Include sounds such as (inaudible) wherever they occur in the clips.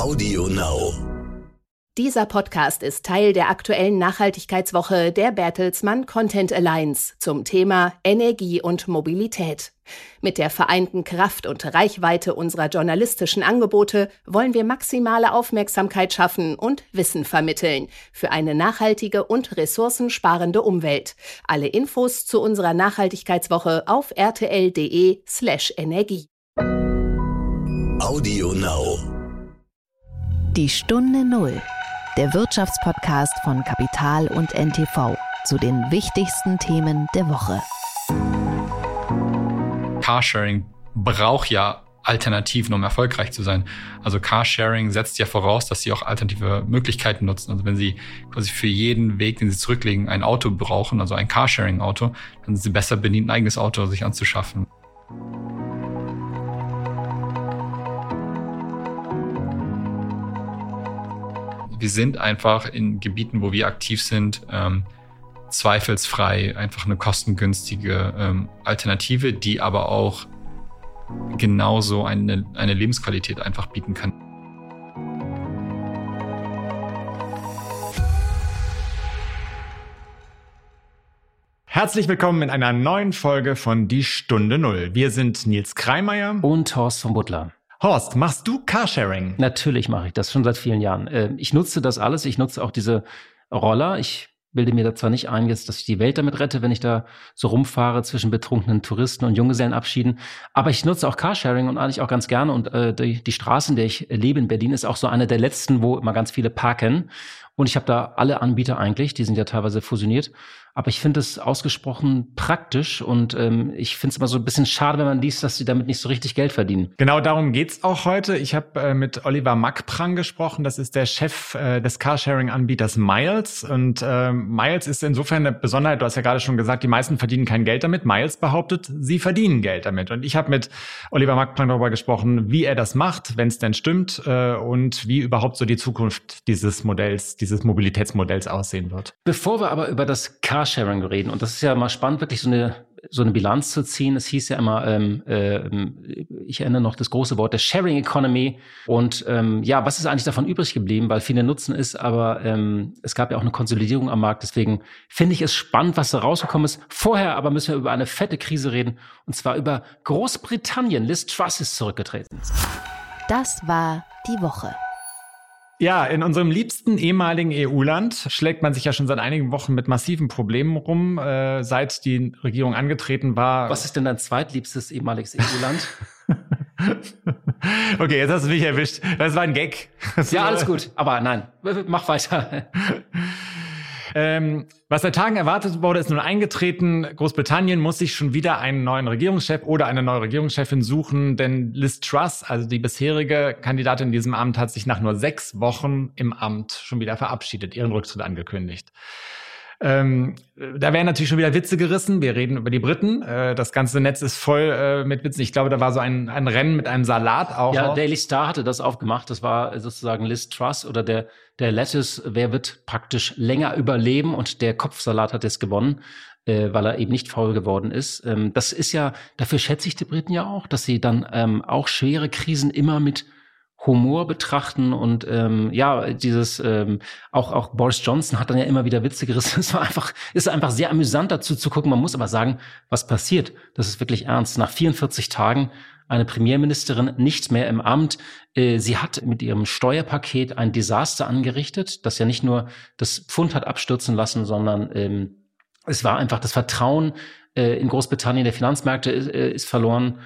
Audio Now. Dieser Podcast ist Teil der aktuellen Nachhaltigkeitswoche der Bertelsmann Content Alliance zum Thema Energie und Mobilität. Mit der vereinten Kraft und Reichweite unserer journalistischen Angebote wollen wir maximale Aufmerksamkeit schaffen und Wissen vermitteln für eine nachhaltige und ressourcensparende Umwelt. Alle Infos zu unserer Nachhaltigkeitswoche auf rtl.de slash Energie. Audio Now. Die Stunde Null, der Wirtschaftspodcast von Kapital und NTV zu den wichtigsten Themen der Woche. Carsharing braucht ja Alternativen, um erfolgreich zu sein. Also Carsharing setzt ja voraus, dass sie auch alternative Möglichkeiten nutzen. Also wenn sie quasi für jeden Weg, den sie zurücklegen, ein Auto brauchen, also ein Carsharing-Auto, dann sind sie besser bedient, ein eigenes Auto sich anzuschaffen. Wir sind einfach in Gebieten, wo wir aktiv sind, ähm, zweifelsfrei einfach eine kostengünstige ähm, Alternative, die aber auch genauso eine, eine Lebensqualität einfach bieten kann. Herzlich willkommen in einer neuen Folge von Die Stunde Null. Wir sind Nils Kreimeier und Horst von Butler. Horst, machst du Carsharing? Natürlich mache ich das schon seit vielen Jahren. Ähm, ich nutze das alles. Ich nutze auch diese Roller. Ich bilde mir da zwar nicht ein, jetzt, dass ich die Welt damit rette, wenn ich da so rumfahre zwischen betrunkenen Touristen und Junggesellenabschieden. Aber ich nutze auch Carsharing und eigentlich auch ganz gerne. Und äh, die, die Straße, in der ich lebe in Berlin, ist auch so eine der letzten, wo immer ganz viele parken. Und ich habe da alle Anbieter eigentlich, die sind ja teilweise fusioniert. Aber ich finde es ausgesprochen praktisch und ähm, ich finde es immer so ein bisschen schade, wenn man liest, dass sie damit nicht so richtig Geld verdienen. Genau darum geht's auch heute. Ich habe äh, mit Oliver Mackprang gesprochen. Das ist der Chef äh, des Carsharing-Anbieters Miles. Und äh, Miles ist insofern eine Besonderheit. Du hast ja gerade schon gesagt, die meisten verdienen kein Geld damit. Miles behauptet, sie verdienen Geld damit. Und ich habe mit Oliver Mackprang darüber gesprochen, wie er das macht, wenn es denn stimmt äh, und wie überhaupt so die Zukunft dieses Modells, dieses Mobilitätsmodells aussehen wird. Bevor wir aber über das Car Carsharing reden. Und das ist ja mal spannend, wirklich so eine, so eine Bilanz zu ziehen. Es hieß ja immer, ähm, äh, ich erinnere noch das große Wort der Sharing Economy. Und ähm, ja, was ist eigentlich davon übrig geblieben? Weil viele nutzen ist, aber ähm, es gab ja auch eine Konsolidierung am Markt. Deswegen finde ich es spannend, was da rausgekommen ist. Vorher aber müssen wir über eine fette Krise reden. Und zwar über Großbritannien. Liz Truss ist zurückgetreten. Das war die Woche. Ja, in unserem liebsten ehemaligen EU-Land schlägt man sich ja schon seit einigen Wochen mit massiven Problemen rum, äh, seit die Regierung angetreten war. Was ist denn dein zweitliebstes ehemaliges EU-Land? (laughs) okay, jetzt hast du mich erwischt. Das war ein Gag. Das ja, alles gut. Aber nein, mach weiter. (laughs) Ähm, was seit Tagen erwartet wurde, ist nun eingetreten. Großbritannien muss sich schon wieder einen neuen Regierungschef oder eine neue Regierungschefin suchen, denn Liz Truss, also die bisherige Kandidatin in diesem Amt, hat sich nach nur sechs Wochen im Amt schon wieder verabschiedet, ihren Rücktritt angekündigt. Ähm, da werden natürlich schon wieder Witze gerissen. Wir reden über die Briten. Äh, das ganze Netz ist voll äh, mit Witzen. Ich glaube, da war so ein, ein Rennen mit einem Salat auch. Ja, Daily Star hatte das aufgemacht. Das war sozusagen Liz Truss oder der, der Lettuce. Wer wird praktisch länger überleben? Und der Kopfsalat hat jetzt gewonnen. Äh, weil er eben nicht faul geworden ist. Ähm, das ist ja, dafür schätze ich die Briten ja auch, dass sie dann ähm, auch schwere Krisen immer mit Humor betrachten und ähm, ja, dieses ähm, auch auch Boris Johnson hat dann ja immer wieder Witze gerissen. (laughs) Es war einfach ist einfach sehr amüsant dazu zu gucken. Man muss aber sagen, was passiert. Das ist wirklich ernst. Nach 44 Tagen eine Premierministerin nicht mehr im Amt. Äh, sie hat mit ihrem Steuerpaket ein Desaster angerichtet, das ja nicht nur das Pfund hat abstürzen lassen, sondern ähm, es war einfach das Vertrauen äh, in Großbritannien der Finanzmärkte äh, ist verloren.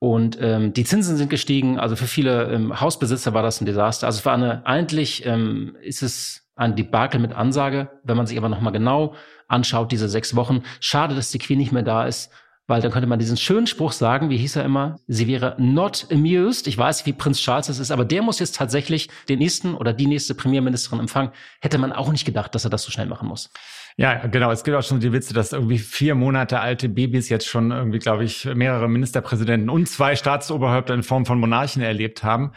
Und ähm, die Zinsen sind gestiegen. Also für viele ähm, Hausbesitzer war das ein Desaster. Also es war eine, eigentlich ähm, ist es ein Debakel mit Ansage. Wenn man sich aber nochmal genau anschaut, diese sechs Wochen. Schade, dass die Queen nicht mehr da ist, weil dann könnte man diesen schönen Spruch sagen, wie hieß er immer? Sie wäre not amused. Ich weiß, wie Prinz Charles das ist, aber der muss jetzt tatsächlich den nächsten oder die nächste Premierministerin empfangen. Hätte man auch nicht gedacht, dass er das so schnell machen muss. Ja, genau. Es gibt auch schon die Witze, dass irgendwie vier Monate alte Babys jetzt schon irgendwie, glaube ich, mehrere Ministerpräsidenten und zwei Staatsoberhäupter in Form von Monarchen erlebt haben.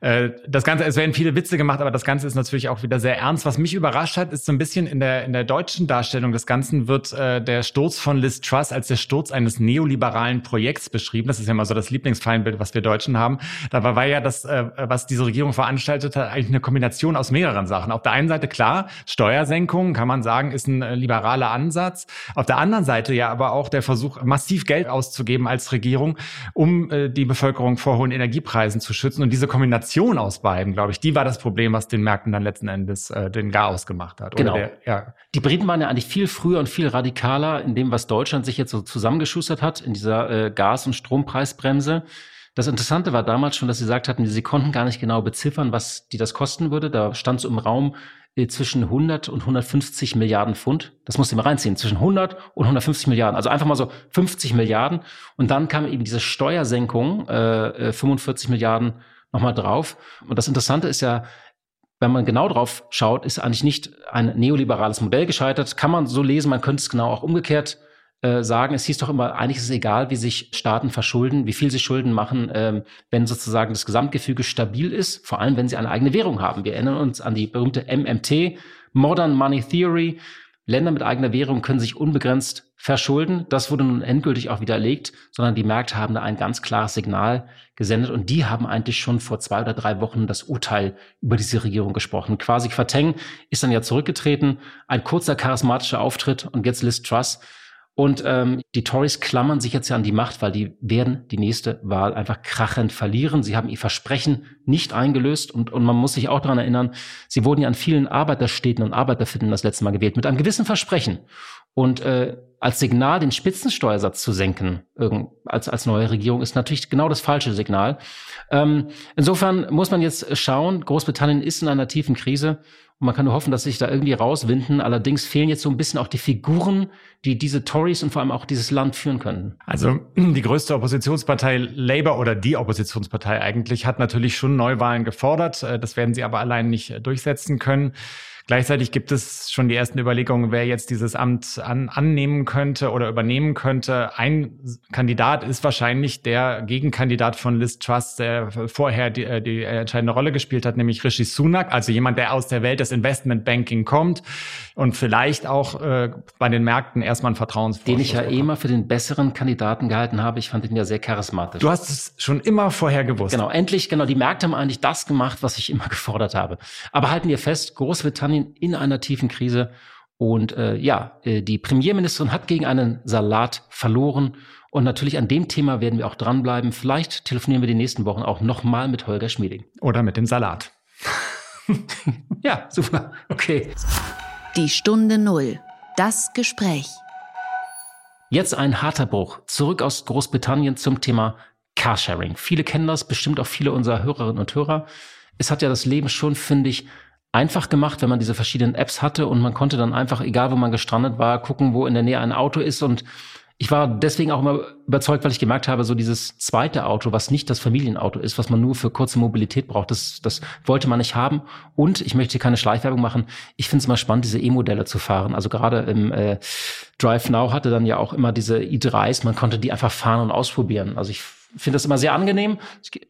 Äh, das Ganze, es werden viele Witze gemacht, aber das Ganze ist natürlich auch wieder sehr ernst. Was mich überrascht hat, ist so ein bisschen in der, in der deutschen Darstellung des Ganzen wird äh, der Sturz von Liz Truss als der Sturz eines neoliberalen Projekts beschrieben. Das ist ja mal so das Lieblingsfeindbild, was wir Deutschen haben. Dabei war ja das, äh, was diese Regierung veranstaltet hat, eigentlich eine Kombination aus mehreren Sachen. Auf der einen Seite klar, Steuersenkungen kann man sagen, ist ein äh, liberaler Ansatz. Auf der anderen Seite ja aber auch der Versuch, massiv Geld auszugeben als Regierung, um äh, die Bevölkerung vor hohen Energiepreisen zu schützen. Und diese Kombination aus beiden, glaube ich, die war das Problem, was den Märkten dann letzten Endes äh, den Chaos gemacht hat. Genau. Der, ja. Die Briten waren ja eigentlich viel früher und viel radikaler in dem, was Deutschland sich jetzt so zusammengeschustert hat, in dieser äh, Gas- und Strompreisbremse. Das Interessante war damals schon, dass sie gesagt hatten, sie konnten gar nicht genau beziffern, was die das kosten würde. Da stand so im Raum, zwischen 100 und 150 Milliarden Pfund. Das musst du mal reinziehen. Zwischen 100 und 150 Milliarden. Also einfach mal so 50 Milliarden. Und dann kam eben diese Steuersenkung, äh, 45 äh, Milliarden nochmal drauf. Und das Interessante ist ja, wenn man genau drauf schaut, ist eigentlich nicht ein neoliberales Modell gescheitert. Kann man so lesen, man könnte es genau auch umgekehrt äh, sagen, es hieß doch immer, eigentlich ist es egal, wie sich Staaten verschulden, wie viel sie Schulden machen, ähm, wenn sozusagen das Gesamtgefüge stabil ist, vor allem wenn sie eine eigene Währung haben. Wir erinnern uns an die berühmte MMT, Modern Money Theory. Länder mit eigener Währung können sich unbegrenzt verschulden. Das wurde nun endgültig auch widerlegt, sondern die Märkte haben da ein ganz klares Signal gesendet und die haben eigentlich schon vor zwei oder drei Wochen das Urteil über diese Regierung gesprochen. Quasi Quateng ist dann ja zurückgetreten, ein kurzer charismatischer Auftritt und jetzt Liz Truss und ähm, die Tories klammern sich jetzt ja an die Macht, weil die werden die nächste Wahl einfach krachend verlieren. Sie haben ihr Versprechen nicht eingelöst und, und man muss sich auch daran erinnern, sie wurden ja an vielen Arbeiterstädten und Arbeitervierteln das letzte Mal gewählt mit einem gewissen Versprechen. Und äh, als Signal den Spitzensteuersatz zu senken, als, als neue Regierung, ist natürlich genau das falsche Signal. Ähm, insofern muss man jetzt schauen, Großbritannien ist in einer tiefen Krise und man kann nur hoffen, dass sich da irgendwie rauswinden. Allerdings fehlen jetzt so ein bisschen auch die Figuren, die diese Tories und vor allem auch dieses Land führen könnten. Also (clears throat) die größte Oppositionspartei Labour oder die Oppositionspartei eigentlich hat natürlich schon Neuwahlen gefordert. Äh, das werden sie aber allein nicht durchsetzen können. Gleichzeitig gibt es schon die ersten Überlegungen, wer jetzt dieses Amt an, annehmen könnte oder übernehmen könnte. Ein Kandidat ist wahrscheinlich der Gegenkandidat von Liz Truss, der vorher die, äh, die entscheidende Rolle gespielt hat, nämlich Rishi Sunak, also jemand, der aus der Welt des Investmentbanking kommt und vielleicht auch äh, bei den Märkten erstmal ein Vertrauensvorschuss Den ich ja immer für den besseren Kandidaten gehalten habe. Ich fand ihn ja sehr charismatisch. Du hast es schon immer vorher gewusst. Genau, endlich, genau. Die Märkte haben eigentlich das gemacht, was ich immer (laughs) gefordert habe. Aber halten wir fest, Großbritannien Großbritannien in einer tiefen Krise. Und äh, ja, äh, die Premierministerin hat gegen einen Salat verloren. Und natürlich an dem Thema werden wir auch dranbleiben. Vielleicht telefonieren wir die nächsten Wochen auch nochmal mit Holger Schmieding. Oder mit dem Salat. (laughs) ja, super. Okay. Die Stunde Null. Das Gespräch. Jetzt ein harter Bruch. Zurück aus Großbritannien zum Thema Carsharing. Viele kennen das, bestimmt auch viele unserer Hörerinnen und Hörer. Es hat ja das Leben schon, finde ich, einfach gemacht, wenn man diese verschiedenen Apps hatte und man konnte dann einfach, egal wo man gestrandet war, gucken, wo in der Nähe ein Auto ist und ich war deswegen auch immer überzeugt, weil ich gemerkt habe, so dieses zweite Auto, was nicht das Familienauto ist, was man nur für kurze Mobilität braucht, das, das wollte man nicht haben. Und ich möchte keine Schleichwerbung machen. Ich finde es mal spannend, diese E-Modelle zu fahren. Also gerade im äh, Drive Now hatte dann ja auch immer diese i3s, man konnte die einfach fahren und ausprobieren. Also ich finde das immer sehr angenehm.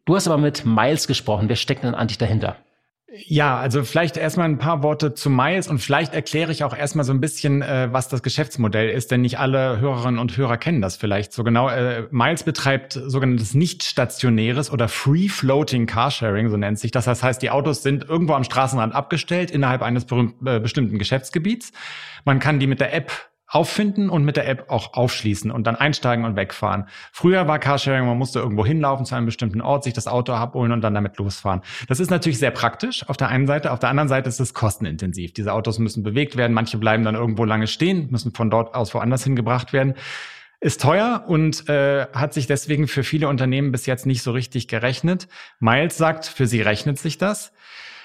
Du hast aber mit Miles gesprochen. Wer steckt denn eigentlich dahinter? Ja, also vielleicht erstmal ein paar Worte zu Miles und vielleicht erkläre ich auch erstmal so ein bisschen, äh, was das Geschäftsmodell ist, denn nicht alle Hörerinnen und Hörer kennen das vielleicht so genau. Äh, Miles betreibt sogenanntes nicht stationäres oder Free Floating Carsharing, so nennt sich das. Das heißt, die Autos sind irgendwo am Straßenrand abgestellt innerhalb eines äh, bestimmten Geschäftsgebiets. Man kann die mit der App auffinden und mit der App auch aufschließen und dann einsteigen und wegfahren. Früher war Carsharing, man musste irgendwo hinlaufen zu einem bestimmten Ort, sich das Auto abholen und dann damit losfahren. Das ist natürlich sehr praktisch auf der einen Seite, auf der anderen Seite ist es kostenintensiv. Diese Autos müssen bewegt werden, manche bleiben dann irgendwo lange stehen, müssen von dort aus woanders hingebracht werden. Ist teuer und äh, hat sich deswegen für viele Unternehmen bis jetzt nicht so richtig gerechnet. Miles sagt, für sie rechnet sich das.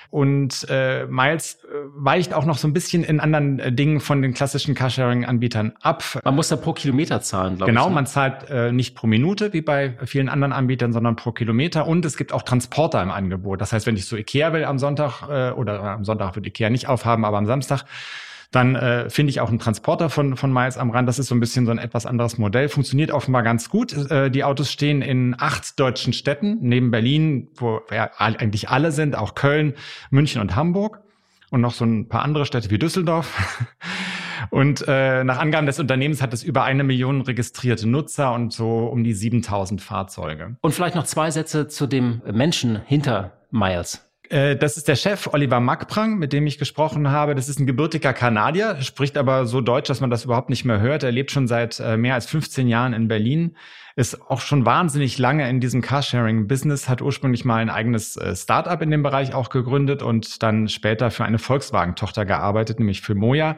Und äh, Miles äh, weicht auch noch so ein bisschen in anderen äh, Dingen von den klassischen Carsharing-Anbietern ab. Man muss da pro Kilometer zahlen, glaube genau, ich. Genau, man zahlt äh, nicht pro Minute wie bei vielen anderen Anbietern, sondern pro Kilometer. Und es gibt auch Transporter im Angebot. Das heißt, wenn ich so Ikea will am Sonntag äh, oder am Sonntag wird Ikea nicht aufhaben, aber am Samstag, Dann äh, finde ich auch einen Transporter von, von Miles am Rand. Das ist so ein bisschen so ein etwas anderes Modell. Funktioniert offenbar ganz gut. Äh, die Autos stehen in acht deutschen Städten, neben Berlin, wo ja, eigentlich alle sind, auch Köln, München und Hamburg. Und noch so ein paar andere Städte wie Düsseldorf. (laughs) Und äh, nach Angaben des Unternehmens hat es über eine Million registrierte Nutzer und so um die 7000 Fahrzeuge. Und vielleicht noch zwei Sätze zu dem Menschen hinter Miles. Äh, das ist der Chef Oliver Mackprang, mit dem ich gesprochen habe. Das ist ein gebürtiger Kanadier, spricht aber so Deutsch, dass man das überhaupt nicht mehr hört. Er lebt schon seit äh, mehr als 15 Jahren in Berlin, ist auch schon wahnsinnig lange in diesem Carsharing-Business, hat ursprünglich mal ein eigenes äh, Startup in dem Bereich auch gegründet und dann später für eine Volkswagen-Tochter gearbeitet, nämlich für Moja.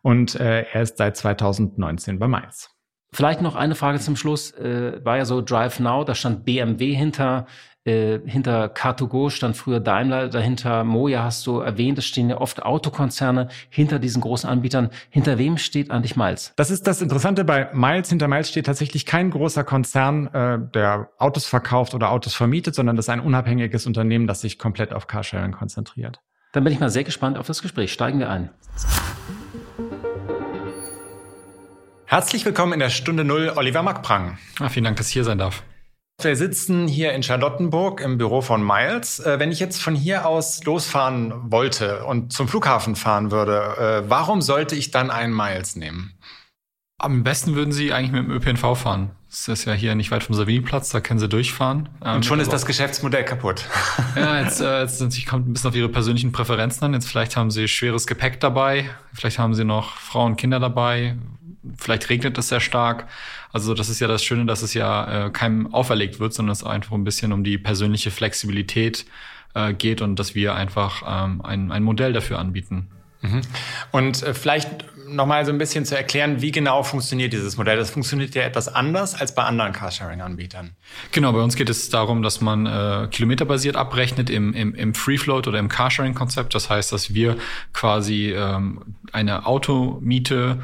Und er ist seit 2019 bei Mainz. Vielleicht noch eine Frage zum Schluss. War ja so Drive Now, da stand BMW hinter. Äh, hinter Car2Go stand früher Daimler, dahinter Moja hast du erwähnt, es stehen ja oft Autokonzerne hinter diesen großen Anbietern. Hinter wem steht eigentlich Miles? Das ist das Interessante bei Miles. Hinter Miles steht tatsächlich kein großer Konzern, äh, der Autos verkauft oder Autos vermietet, sondern das ist ein unabhängiges Unternehmen, das sich komplett auf Carsharing konzentriert. Dann bin ich mal sehr gespannt auf das Gespräch. Steigen wir ein. Herzlich willkommen in der Stunde Null, Oliver Mackprang. Ah, vielen Dank, dass ich hier sein darf. Wir sitzen hier in Charlottenburg im Büro von Miles. Äh, wenn ich jetzt von hier aus losfahren wollte und zum Flughafen fahren würde, äh, warum sollte ich dann einen Miles nehmen? Am besten würden Sie eigentlich mit dem ÖPNV fahren. Das ist ja hier nicht weit vom Savini-Platz, da können Sie durchfahren. Und ähm, schon ist das Geschäftsmodell kaputt. Ja, jetzt, äh, jetzt kommt ein bisschen auf Ihre persönlichen Präferenzen an. Jetzt vielleicht haben Sie schweres Gepäck dabei, vielleicht haben Sie noch Frauen und Kinder dabei, vielleicht regnet es sehr stark. Also das ist ja das Schöne, dass es ja äh, keinem auferlegt wird, sondern es einfach ein bisschen um die persönliche Flexibilität äh, geht und dass wir einfach ähm, ein, ein Modell dafür anbieten. Mhm. Und äh, vielleicht nochmal so ein bisschen zu erklären, wie genau funktioniert dieses Modell. Das funktioniert ja etwas anders als bei anderen Carsharing-Anbietern. Genau, bei uns geht es darum, dass man äh, kilometerbasiert abrechnet im, im, im Free Float oder im Carsharing-Konzept. Das heißt, dass wir quasi ähm, eine Automiete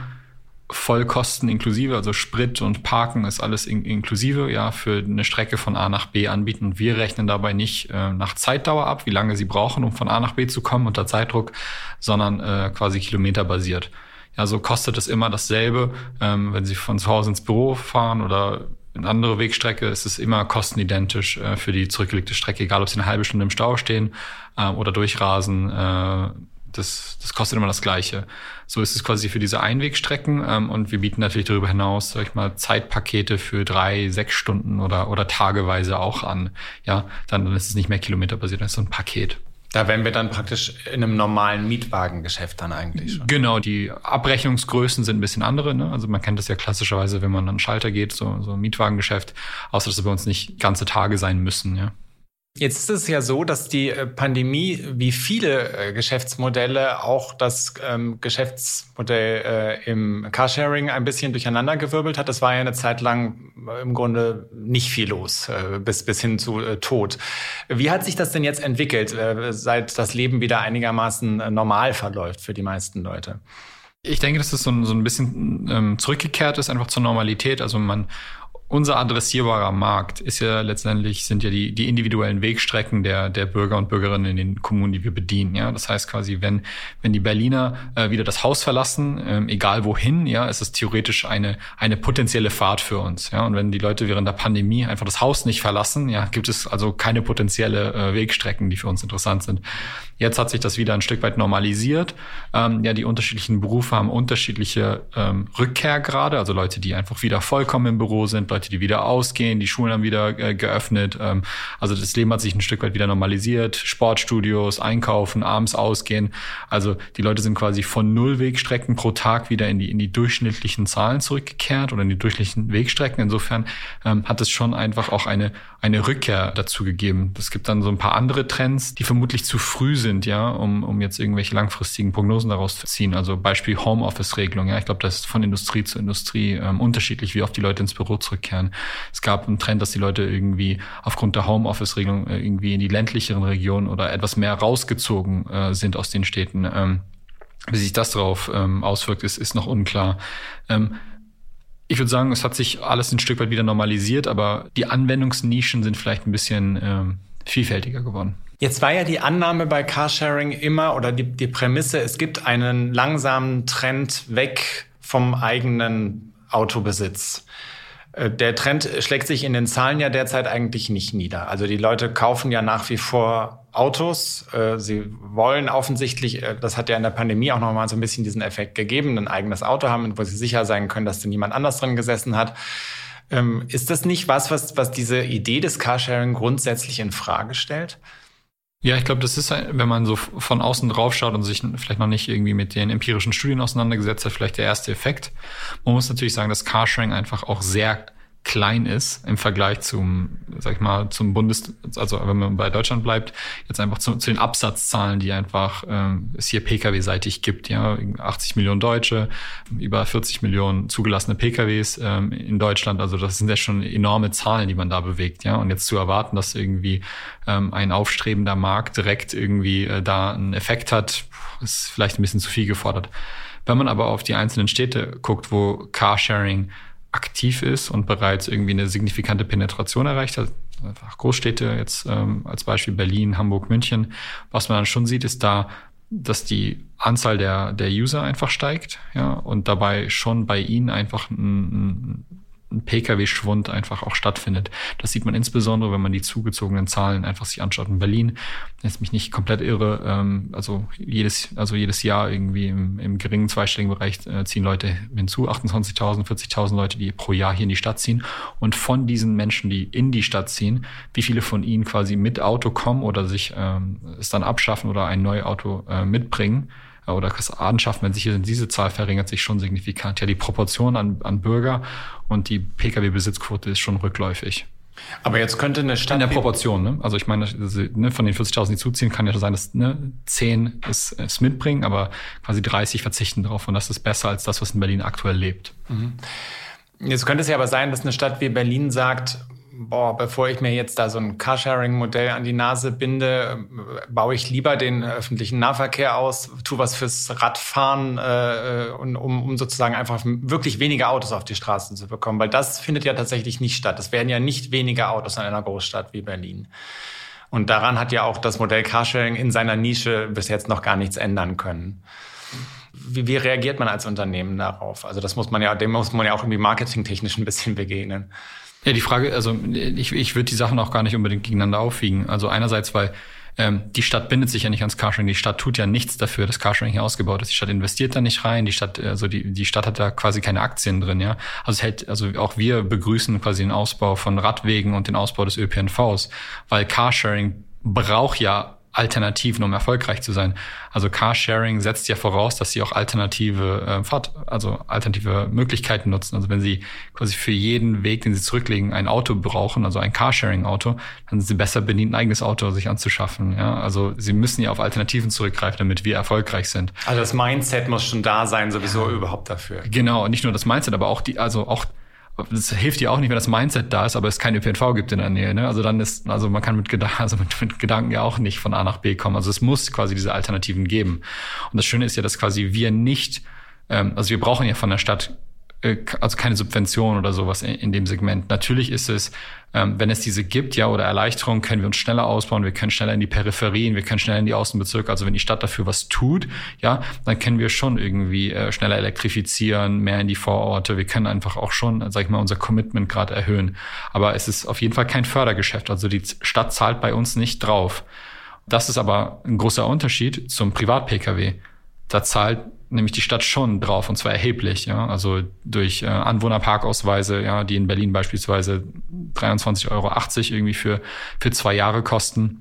Vollkosten inklusive, also Sprit und Parken ist alles in, inklusive, ja, für eine Strecke von A nach B anbieten. Wir rechnen dabei nicht äh, nach Zeitdauer ab, wie lange sie brauchen, um von A nach B zu kommen unter Zeitdruck, sondern äh, quasi kilometerbasiert. Ja, so kostet es immer dasselbe, ähm, wenn Sie von zu Hause ins Büro fahren oder eine andere Wegstrecke, ist es immer kostenidentisch äh, für die zurückgelegte Strecke, egal ob Sie eine halbe Stunde im Stau stehen äh, oder durchrasen. Äh, das, das kostet immer das Gleiche. So ist es quasi für diese Einwegstrecken ähm, und wir bieten natürlich darüber hinaus, sag ich mal, Zeitpakete für drei, sechs Stunden oder, oder tageweise auch an. Ja, dann, dann ist es nicht mehr kilometerbasiert, dann ist es so ein Paket. Da wären wir dann praktisch in einem normalen Mietwagengeschäft dann eigentlich schon. Genau, die Abrechnungsgrößen sind ein bisschen andere. Ne? Also man kennt das ja klassischerweise, wenn man an den Schalter geht, so, so ein Mietwagengeschäft, außer dass es bei uns nicht ganze Tage sein müssen. Ja. Jetzt ist es ja so, dass die äh, Pandemie wie viele äh, Geschäftsmodelle auch das ähm, Geschäftsmodell äh, im Carsharing ein bisschen durcheinandergewirbelt hat. Das war ja eine Zeit lang äh, im Grunde nicht viel los, äh, bis, bis hin zu äh, Tod. Wie hat sich das denn jetzt entwickelt, seit das Leben wieder einigermaßen normal verläuft für die meisten Leute? Ich denke, dass es so ein, so ein bisschen ähm, zurückgekehrt ist, einfach zur Normalität. Also man unser adressierbarer Markt ist ja letztendlich, sind ja die, die individuellen Wegstrecken der, der Bürger und Bürgerinnen in den Kommunen, die wir bedienen. Ja, das heißt quasi, wenn, wenn die Berliner äh, wieder das Haus verlassen, ähm, egal wohin, ja, ist es theoretisch eine, eine potenzielle Fahrt für uns. Ja, und wenn die Leute während der Pandemie einfach das Haus nicht verlassen, ja, gibt es also keine potenzielle äh, Wegstrecken, die für uns interessant sind. Jetzt hat sich das wieder ein Stück weit normalisiert. Ähm, ja, die unterschiedlichen Berufe haben unterschiedliche ähm, Rückkehrgrade, also Leute, die einfach wieder vollkommen im Büro sind, Leute, die wieder ausgehen, die Schulen haben wieder äh, geöffnet. Ähm, also das Leben hat sich ein Stück weit wieder normalisiert. Sportstudios, einkaufen, abends ausgehen. Also die Leute sind quasi von null Wegstrecken pro Tag wieder in die, in die durchschnittlichen Zahlen zurückgekehrt oder in die durchschnittlichen Wegstrecken. Insofern ähm, hat es schon einfach auch eine, eine Rückkehr dazu gegeben. Es gibt dann so ein paar andere Trends, die vermutlich zu früh sind ja, um, um jetzt irgendwelche langfristigen Prognosen daraus zu ziehen. Also Beispiel Homeoffice-Regelung, ja, ich glaube, das ist von Industrie zu Industrie ähm, unterschiedlich, wie oft die Leute ins Büro zurückkehren. Es gab einen Trend, dass die Leute irgendwie aufgrund der Homeoffice-Regelung äh, irgendwie in die ländlicheren Regionen oder etwas mehr rausgezogen äh, sind aus den Städten. Ähm, wie sich das darauf ähm, auswirkt, ist, ist noch unklar. Ähm, ich würde sagen, es hat sich alles ein Stück weit wieder normalisiert, aber die Anwendungsnischen sind vielleicht ein bisschen ähm, vielfältiger geworden. Jetzt war ja die Annahme bei Carsharing immer oder die, die Prämisse, es gibt einen langsamen Trend weg vom eigenen Autobesitz. Äh, der Trend schlägt sich in den Zahlen ja derzeit eigentlich nicht nieder. Also die Leute kaufen ja nach wie vor Autos. Äh, sie wollen offensichtlich, äh, das hat ja in der Pandemie auch nochmal so ein bisschen diesen Effekt gegeben, ein eigenes Auto haben, wo sie sicher sein können, dass da niemand anders drin gesessen hat. Ähm, ist das nicht was, was, was diese Idee des Carsharing grundsätzlich in Frage stellt? Ja, ich glaube, das ist, wenn man so von außen drauf schaut und sich vielleicht noch nicht irgendwie mit den empirischen Studien auseinandergesetzt hat, vielleicht der erste Effekt. Man muss natürlich sagen, dass Carsharing einfach auch sehr klein ist im Vergleich zum, sag ich mal, zum Bundes, also wenn man bei Deutschland bleibt, jetzt einfach zu, zu den Absatzzahlen, die einfach ähm, es hier Pkw-seitig gibt, ja, 80 Millionen Deutsche, über 40 Millionen zugelassene Pkws ähm, in Deutschland, also das sind ja schon enorme Zahlen, die man da bewegt, ja, und jetzt zu erwarten, dass irgendwie ähm, ein aufstrebender Markt direkt irgendwie äh, da einen Effekt hat, ist vielleicht ein bisschen zu viel gefordert. Wenn man aber auf die einzelnen Städte guckt, wo Carsharing aktiv ist und bereits irgendwie eine signifikante Penetration erreicht hat, einfach Großstädte jetzt ähm, als Beispiel Berlin, Hamburg, München, was man dann schon sieht, ist da, dass die Anzahl der, der User einfach steigt, ja, und dabei schon bei ihnen einfach ein, ein Pkw-Schwund einfach auch stattfindet. Das sieht man insbesondere, wenn man die zugezogenen Zahlen einfach sich anschaut. In Berlin, jetzt mich nicht komplett irre, ähm, also jedes, also jedes Jahr irgendwie im, im geringen zweistelligen Bereich äh, ziehen Leute hinzu, 28.000, 40.000 Leute, die pro Jahr hier in die Stadt ziehen. Und von diesen Menschen, die in die Stadt ziehen, wie viele von ihnen quasi mit Auto kommen oder sich ähm, es dann abschaffen oder ein neues Auto äh, mitbringen, oder das anschaffen, wenn sich hier diese Zahl verringert sich schon signifikant. Ja, die Proportion an, an Bürger und die Pkw-Besitzquote ist schon rückläufig. Aber jetzt könnte eine Stadt. In der Proportion, ne? Also ich meine, ne, von den 40.000, die zuziehen, kann ja sein, dass ne, 10 es, es mitbringen, aber quasi 30 verzichten drauf. Und das ist besser als das, was in Berlin aktuell lebt. Mhm. Jetzt könnte es ja aber sein, dass eine Stadt wie Berlin sagt, boah, bevor ich mir jetzt da so ein Carsharing-Modell an die Nase binde, baue ich lieber den öffentlichen Nahverkehr aus, tu was fürs Radfahren, äh, um, um sozusagen einfach wirklich weniger Autos auf die Straßen zu bekommen. Weil das findet ja tatsächlich nicht statt. Es werden ja nicht weniger Autos in einer Großstadt wie Berlin. Und daran hat ja auch das Modell Carsharing in seiner Nische bis jetzt noch gar nichts ändern können. Wie, wie reagiert man als Unternehmen darauf? Also das muss man ja, dem muss man ja auch irgendwie marketingtechnisch ein bisschen begegnen. Ja, die Frage, also ich, ich würde die Sachen auch gar nicht unbedingt gegeneinander aufwiegen. Also einerseits, weil ähm, die Stadt bindet sich ja nicht ans Carsharing. Die Stadt tut ja nichts dafür, dass Carsharing hier ausgebaut ist. Die Stadt investiert da nicht rein. Die Stadt, also die, die Stadt hat da quasi keine Aktien drin, ja. Also es hält, also auch wir begrüßen quasi den Ausbau von Radwegen und den Ausbau des ÖPNVs, weil Carsharing braucht ja Alternativen, um erfolgreich zu sein. Also Carsharing setzt ja voraus, dass sie auch alternative äh, Fahrt, also alternative Möglichkeiten nutzen. Also wenn sie quasi für jeden Weg, den sie zurücklegen, ein Auto brauchen, also ein Carsharing-Auto, dann sind sie besser bedient, ein eigenes Auto sich anzuschaffen. Ja, also sie müssen ja auf Alternativen zurückgreifen, damit wir erfolgreich sind. Also das Mindset muss schon da sein, sowieso ja. überhaupt dafür. Genau, nicht nur das Mindset, aber auch die, also auch das hilft dir auch nicht, wenn das Mindset da ist, aber es kein ÖPNV gibt in der Nähe. Ne? Also dann ist, also man kann mit, Gedanken, (laughs) also mit, mit Gedanken ja auch nicht von A nach B kommen. Also es muss quasi diese Alternativen geben. Und das Schöne ist ja, dass quasi wir nicht, ähm, also wir brauchen ja von der Stadt also keine Subvention oder sowas in, dem Segment. Natürlich ist es, ähm, wenn es diese gibt, ja, oder Erleichterungen, können wir uns schneller ausbauen, wir können schneller in die Peripherien, wir können schneller in die Außenbezirke. Also wenn die Stadt dafür was tut, ja, dann können wir schon irgendwie äh, schneller elektrifizieren, mehr in die Vororte. Wir können einfach auch schon, sag ich mal, unser Commitment gerade erhöhen. Aber es ist auf jeden Fall kein Fördergeschäft. Also die Stadt zahlt bei uns nicht drauf. Das ist aber ein großer Unterschied zum Privat-Pkw. Da zahlt nämlich die Stadt schon drauf und zwar erheblich, ja, also durch äh, Anwohnerparkausweise, ja, die in Berlin beispielsweise 23,80 Euro irgendwie für für zwei Jahre kosten.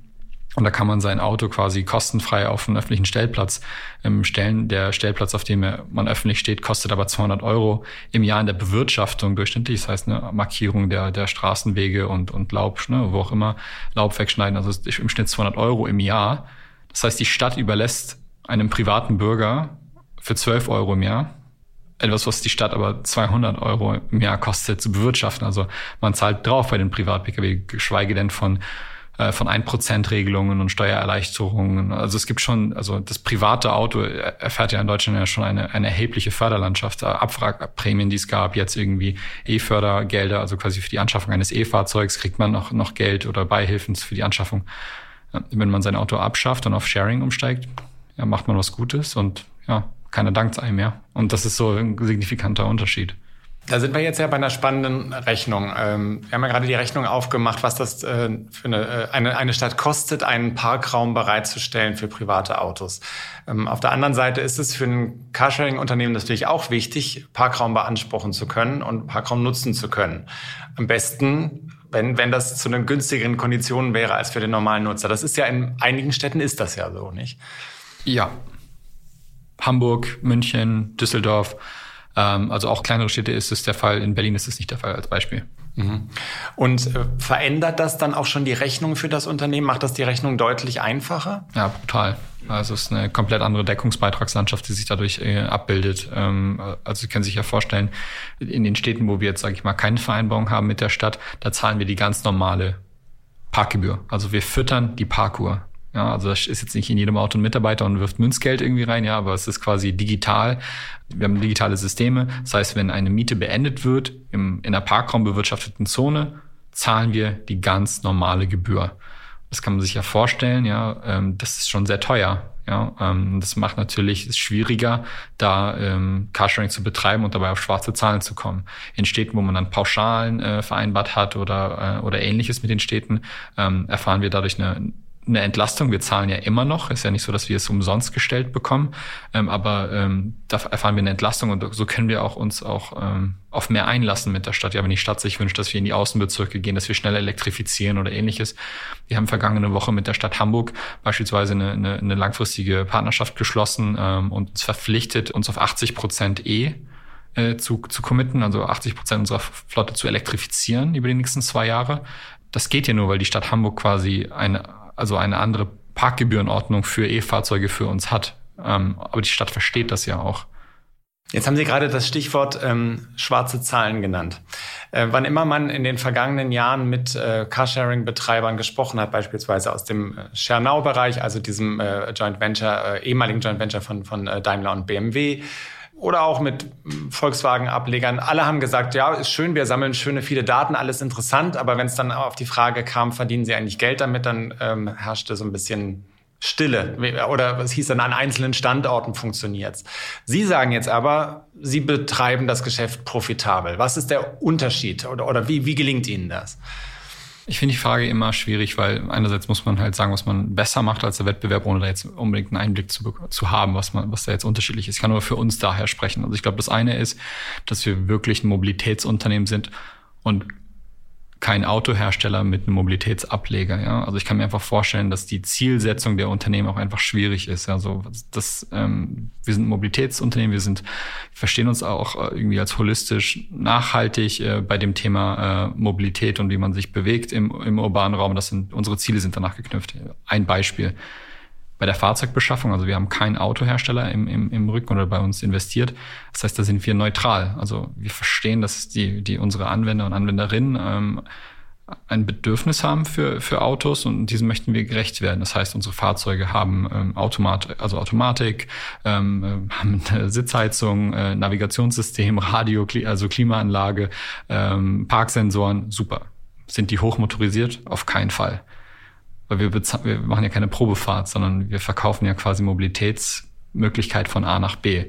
Und da kann man sein Auto quasi kostenfrei auf einen öffentlichen Stellplatz ähm, stellen. Der Stellplatz, auf dem man öffentlich steht, kostet aber 200 Euro im Jahr in der Bewirtschaftung durchschnittlich. Das heißt, eine Markierung der, der Straßenwege und, und Laub, ne, wo auch immer, Laub wegschneiden. Also im Schnitt 200 Euro im Jahr. Das heißt, die Stadt überlässt einem privaten Bürger für 12 Euro im Jahr. Etwas, was die Stadt aber 200 Euro im Jahr kostet zu bewirtschaften. Also man zahlt drauf bei den Privat-Pkw, geschweige denn von äh, von 1%-Regelungen und Steuererleichterungen. Also es gibt schon, also das private Auto erfährt ja in Deutschland ja schon eine, eine erhebliche Förderlandschaft, Abwrackprämien, die es gab, jetzt irgendwie E-Fördergelder, also quasi für die Anschaffung eines E-Fahrzeugs kriegt man noch, noch Geld oder Beihilfen für die Anschaffung Wenn man sein Auto abschafft und auf Sharing umsteigt, ja, macht man was Gutes und ja, keiner dankt einem mehr. Und das ist so ein signifikanter Unterschied. Da sind wir jetzt ja bei einer spannenden Rechnung. Ähm, wir haben ja gerade die Rechnung aufgemacht, was das äh, für eine, äh, eine, eine Stadt kostet, einen Parkraum bereitzustellen für private Autos. Ähm, auf der anderen Seite ist es für ein Carsharing-Unternehmen natürlich auch wichtig, Parkraum beanspruchen zu können und Parkraum nutzen zu können. Am besten, wenn, wenn das zu den günstigeren Konditionen wäre als für den normalen Nutzer. Das ist ja in einigen Städten ist das ja so, nicht? Ja. Hamburg, München, Düsseldorf ähm, also auch kleinere Städte ist es der Fall. In Berlin ist es nicht der Fall als Beispiel. Mhm. Und äh, verändert das dann auch schon die Rechnung für das Unternehmen? Macht das die Rechnung deutlich einfacher? Ja, brutal. Also es ist eine komplett andere Deckungsbeitragslandschaft, die sich dadurch äh, abbildet. Ähm, also Sie können sich ja vorstellen, in den Städten, wo wir jetzt, sage ich mal, keine Vereinbarung haben mit der Stadt, da zahlen wir die ganz normale Parkgebühr. Also wir füttern die Parkuhr. Ja, also das ist jetzt nicht in jedem Auto ein Mitarbeiter und wirft Münzgeld irgendwie rein, ja, aber es ist quasi digital. Wir haben digitale Systeme. Das heißt, wenn eine Miete beendet wird im, in einer parkraumbewirtschafteten Zone, zahlen wir die ganz normale Gebühr. Das kann man sich ja vorstellen, ja, ähm, das ist schon sehr teuer. Ja, ähm, das macht natürlich es schwieriger, da ähm, Carsharing zu betreiben und dabei auf schwarze Zahlen zu kommen. In Städten, wo man dann Pauschalen äh, vereinbart hat oder, äh, oder ähnliches mit den Städten, ähm, erfahren wir dadurch eine eine Entlastung. Wir zahlen ja immer noch. Ist ja nicht so, dass wir es umsonst gestellt bekommen. Ähm, aber ähm, da erfahren wir eine Entlastung und so können wir auch uns auch ähm, auf mehr einlassen mit der Stadt. Ja, wenn die Stadt sich wünscht, dass wir in die Außenbezirke gehen, dass wir schneller elektrifizieren oder ähnliches. Wir haben vergangene Woche mit der Stadt Hamburg beispielsweise eine, eine, eine langfristige Partnerschaft geschlossen ähm, und uns verpflichtet, uns auf 80 Prozent E äh, zu, zu committen, also 80 Prozent unserer Flotte zu elektrifizieren über die nächsten zwei Jahre. Das geht ja nur, weil die Stadt Hamburg quasi eine also eine andere Parkgebührenordnung für E-Fahrzeuge für uns hat. Ähm, aber die Stadt versteht das ja auch. Jetzt haben Sie gerade das Stichwort ähm, schwarze Zahlen genannt. Äh, wann immer man in den vergangenen Jahren mit äh, Carsharing-Betreibern gesprochen hat, beispielsweise aus dem äh, Schernau-Bereich, also diesem äh, Joint Venture, äh, ehemaligen Joint Venture von, von äh, Daimler und BMW, oder auch mit Volkswagen-Ablegern. Alle haben gesagt, ja, ist schön, wir sammeln schöne viele Daten, alles interessant, aber wenn es dann auf die Frage kam, verdienen sie eigentlich Geld damit, dann ähm, herrschte so ein bisschen Stille. Oder es hieß dann, an einzelnen Standorten funktioniert's. Sie sagen jetzt aber, Sie betreiben das Geschäft profitabel. Was ist der Unterschied oder, oder wie, wie gelingt Ihnen das? Ich finde die Frage immer schwierig, weil einerseits muss man halt sagen, was man besser macht als der Wettbewerb, ohne da jetzt unbedingt einen Einblick zu, zu haben, was man, was da jetzt unterschiedlich ist. Ich kann nur für uns daher sprechen. Also ich glaube, das eine ist, dass wir wirklich ein Mobilitätsunternehmen sind und kein Autohersteller mit einem Mobilitätsableger. Ja? Also ich kann mir einfach vorstellen, dass die Zielsetzung der Unternehmen auch einfach schwierig ist. Also das, ähm, wir sind Mobilitätsunternehmen, wir sind, verstehen uns auch äh, irgendwie als holistisch nachhaltig äh, bei dem Thema äh, Mobilität und wie man sich bewegt im, im urbanen Raum. Das sind unsere Ziele sind danach geknüpft. Ein Beispiel bei der Fahrzeugbeschaffung, also wir haben keinen Autohersteller im, im, im Rücken oder bei uns investiert. Das heißt, da sind wir neutral. Also wir verstehen, dass die, die unsere Anwender und Anwenderinnen ähm, ein Bedürfnis haben für, für Autos und diesem möchten wir gerecht werden. Das heißt, unsere Fahrzeuge haben ähm, Automat, also Automatik, ähm, äh, haben eine Sitzheizung, äh, Navigationssystem, Radio, also Klimaanlage, ähm, Parksensoren, super. Sind die hochmotorisiert? Auf keinen Fall weil wir, wir machen ja keine Probefahrt, sondern wir verkaufen ja quasi Mobilitätsmöglichkeit von A nach B.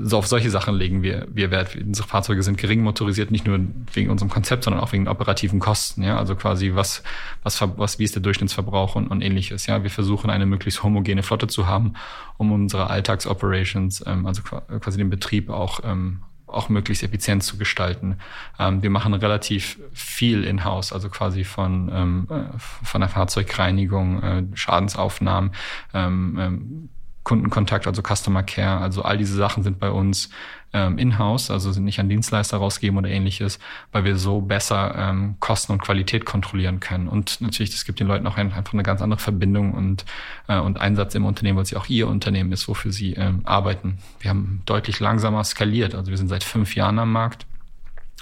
So auf solche Sachen legen wir, wir Wert. Unsere Fahrzeuge sind gering motorisiert, nicht nur wegen unserem Konzept, sondern auch wegen operativen Kosten. Ja, also quasi was, was, was wie ist der Durchschnittsverbrauch und, und ähnliches. Ja, wir versuchen eine möglichst homogene Flotte zu haben, um unsere Alltagsoperations, ähm, also quasi den Betrieb auch ähm, auch möglichst effizient zu gestalten. Ähm, wir machen relativ viel in-house, also quasi von, ähm, äh, von der Fahrzeugreinigung, äh, Schadensaufnahmen, ähm, ähm, Kundenkontakt, also Customer Care, also all diese Sachen sind bei uns ähm, in-house, also nicht an Dienstleister rausgeben oder ähnliches, weil wir so besser ähm, Kosten und Qualität kontrollieren können. Und natürlich, das gibt den Leuten auch einfach eine ganz andere Verbindung und, äh, und Einsatz im Unternehmen, weil es ja auch ihr Unternehmen ist, wofür sie ähm, arbeiten. Wir haben deutlich langsamer skaliert, also wir sind seit fünf Jahren am Markt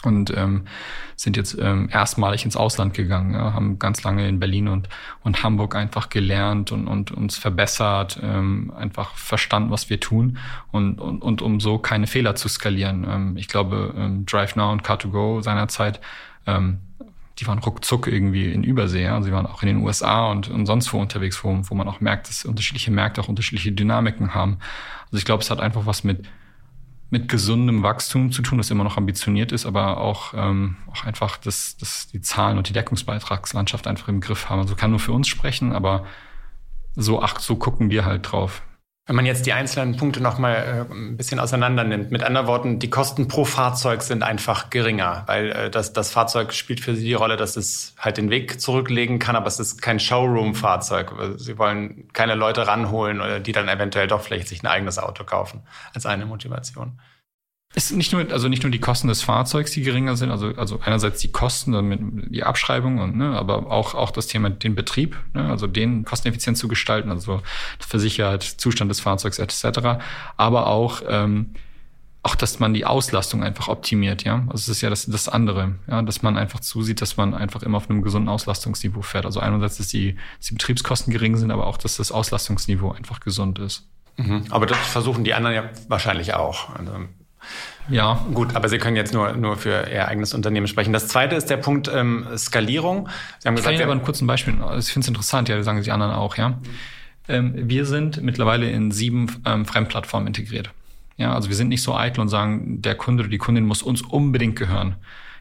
und ähm, sind jetzt ähm, erstmalig ins Ausland gegangen, ja, haben ganz lange in Berlin und, und Hamburg einfach gelernt und, und uns verbessert, ähm, einfach verstanden, was wir tun und, und, und um so keine Fehler zu skalieren. Ähm, ich glaube, ähm, DriveNow und Car2Go seinerzeit ähm, die waren ruckzuck irgendwie in Übersee. Ja? Sie waren auch in den USA und, und sonst wo unterwegs, wo, wo man auch merkt, dass unterschiedliche Märkte auch unterschiedliche Dynamiken haben. Also ich glaube, es hat einfach was mit mit gesundem Wachstum zu tun, das immer noch ambitioniert ist, aber auch, ähm, auch einfach, dass, dass die Zahlen und die Deckungsbeitragslandschaft einfach im Griff haben. Also kann nur für uns sprechen, aber so, ach, so gucken wir halt drauf. Wenn man jetzt die einzelnen Punkte nochmal äh, ein bisschen auseinander nimmt, mit anderen Worten, die Kosten pro Fahrzeug sind einfach geringer, weil äh, das, das Fahrzeug spielt für Sie die Rolle, dass es halt den Weg zurücklegen kann, aber es ist kein Showroom-Fahrzeug. Sie wollen keine Leute ranholen, oder die dann eventuell doch vielleicht sich ein eigenes Auto kaufen, als eine Motivation. Sind nicht nur, also nicht nur die Kosten des Fahrzeugs, die geringer sind, also, also einerseits die Kosten, damit die Abschreibung und, ne, aber auch, auch das Thema den Betrieb, ne, also den kosteneffizient zu gestalten, also Versicherheit, Zustand des Fahrzeugs etc. Aber auch, ähm, auch, dass man die Auslastung einfach optimiert, ja. Also es ist ja das, das andere, ja, dass man einfach zusieht, dass man einfach immer auf einem gesunden Auslastungsniveau fährt. Also einerseits, dass die, dass die Betriebskosten gering sind, aber auch, dass das Auslastungsniveau einfach gesund ist. Mhm. Aber das versuchen die anderen ja wahrscheinlich auch. Also ja. Gut, aber Sie können jetzt nur, nur für Ihr eigenes Unternehmen sprechen. Das zweite ist der Punkt ähm, Skalierung. Sie haben gesagt, ich kann Ihnen aber einen kurzen Beispiel, ich finde es interessant, ja, sagen Sie anderen auch, ja. Ähm, wir sind mittlerweile in sieben ähm, Fremdplattformen integriert. Ja, also wir sind nicht so eitel und sagen, der Kunde oder die Kundin muss uns unbedingt gehören.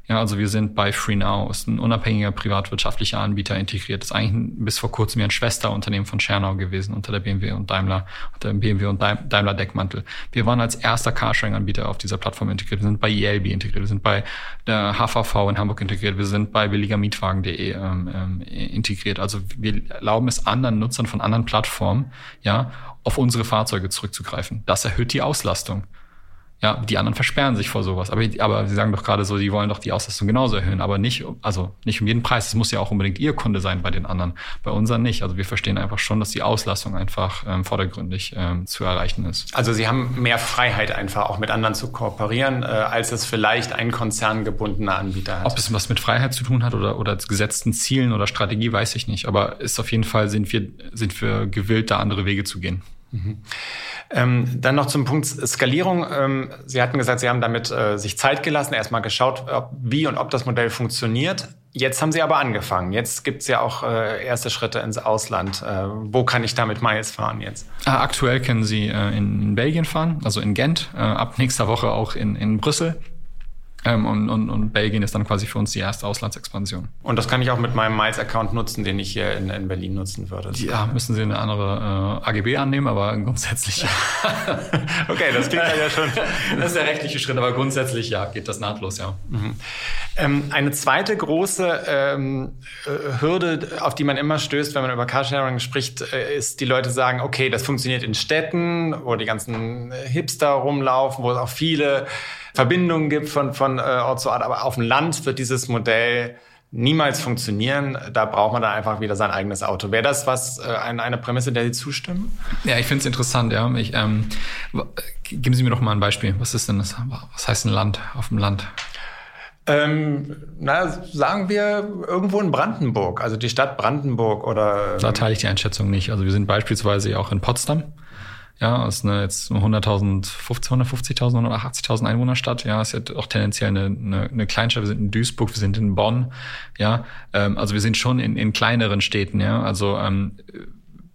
Ja, also wir sind bei FreeNow, ist ein unabhängiger privatwirtschaftlicher Anbieter integriert. Ist eigentlich bis vor kurzem ein Schwesterunternehmen von Schernau gewesen unter der BMW und Daimler, unter dem BMW und Daimler Deckmantel. Wir waren als erster Carsharing-Anbieter auf dieser Plattform integriert. Wir sind bei ELB integriert, wir sind bei der HVV in Hamburg integriert, wir sind bei billigermietwagen.de ähm, ähm, integriert. Also wir erlauben es anderen Nutzern von anderen Plattformen, ja, auf unsere Fahrzeuge zurückzugreifen. Das erhöht die Auslastung. Ja, die anderen versperren sich vor sowas. Aber, aber sie sagen doch gerade so, sie wollen doch die Auslastung genauso erhöhen, aber nicht, also nicht um jeden Preis. Es muss ja auch unbedingt ihr Kunde sein bei den anderen. Bei unseren nicht. Also wir verstehen einfach schon, dass die Auslastung einfach ähm, vordergründig ähm, zu erreichen ist. Also sie haben mehr Freiheit einfach auch mit anderen zu kooperieren, äh, als es vielleicht ein konzerngebundener Anbieter hat. Ob es was mit Freiheit zu tun hat oder, oder gesetzten Zielen oder Strategie, weiß ich nicht. Aber ist auf jeden Fall sind wir, sind wir gewillt, da andere Wege zu gehen. Mhm. Ähm, dann noch zum Punkt Skalierung. Ähm, Sie hatten gesagt, Sie haben damit äh, sich Zeit gelassen, erstmal geschaut, ob, wie und ob das Modell funktioniert. Jetzt haben Sie aber angefangen. Jetzt gibt es ja auch äh, erste Schritte ins Ausland. Äh, wo kann ich damit Miles fahren jetzt? Ah, aktuell können Sie äh, in Belgien fahren, also in Gent, äh, ab nächster Woche auch in, in Brüssel. Ähm, und, und, und Belgien ist dann quasi für uns die erste Auslandsexpansion. Und das kann ich auch mit meinem Miles-Account nutzen, den ich hier in, in Berlin nutzen würde. Ja, müssen Sie eine andere äh, AGB annehmen, aber grundsätzlich ja. (laughs) okay, das klingt ja schon. (laughs) Das ist der rechtliche Schritt, aber grundsätzlich ja, geht das nahtlos, ja. Mhm. Ähm, eine zweite große ähm, äh, Hürde, auf die man immer stößt, wenn man über Carsharing spricht, äh, ist, die Leute sagen, okay, das funktioniert in Städten, wo die ganzen Hipster rumlaufen, wo es auch viele Verbindungen gibt von, von äh, Ort zu Ort. Aber auf dem Land wird dieses Modell niemals funktionieren. Da braucht man dann einfach wieder sein eigenes Auto. Wäre das was, äh, eine, eine Prämisse, der Sie zustimmen? Ja, ich finde es interessant, ja. Ich, ähm, geben Sie mir doch mal ein Beispiel. Was ist denn das? Was heißt ein Land auf dem Land? Ähm, na, sagen wir irgendwo in Brandenburg, also die Stadt Brandenburg oder. Da teile ich die Einschätzung nicht. Also wir sind beispielsweise auch in Potsdam. Ja, ist eine jetzt 100.000, 150.000, 180.000 Einwohnerstadt. Ja, ist ja auch tendenziell eine, eine, eine Kleinstadt. Wir sind in Duisburg, wir sind in Bonn. Ja, ähm, also wir sind schon in, in kleineren Städten. Ja, also ähm,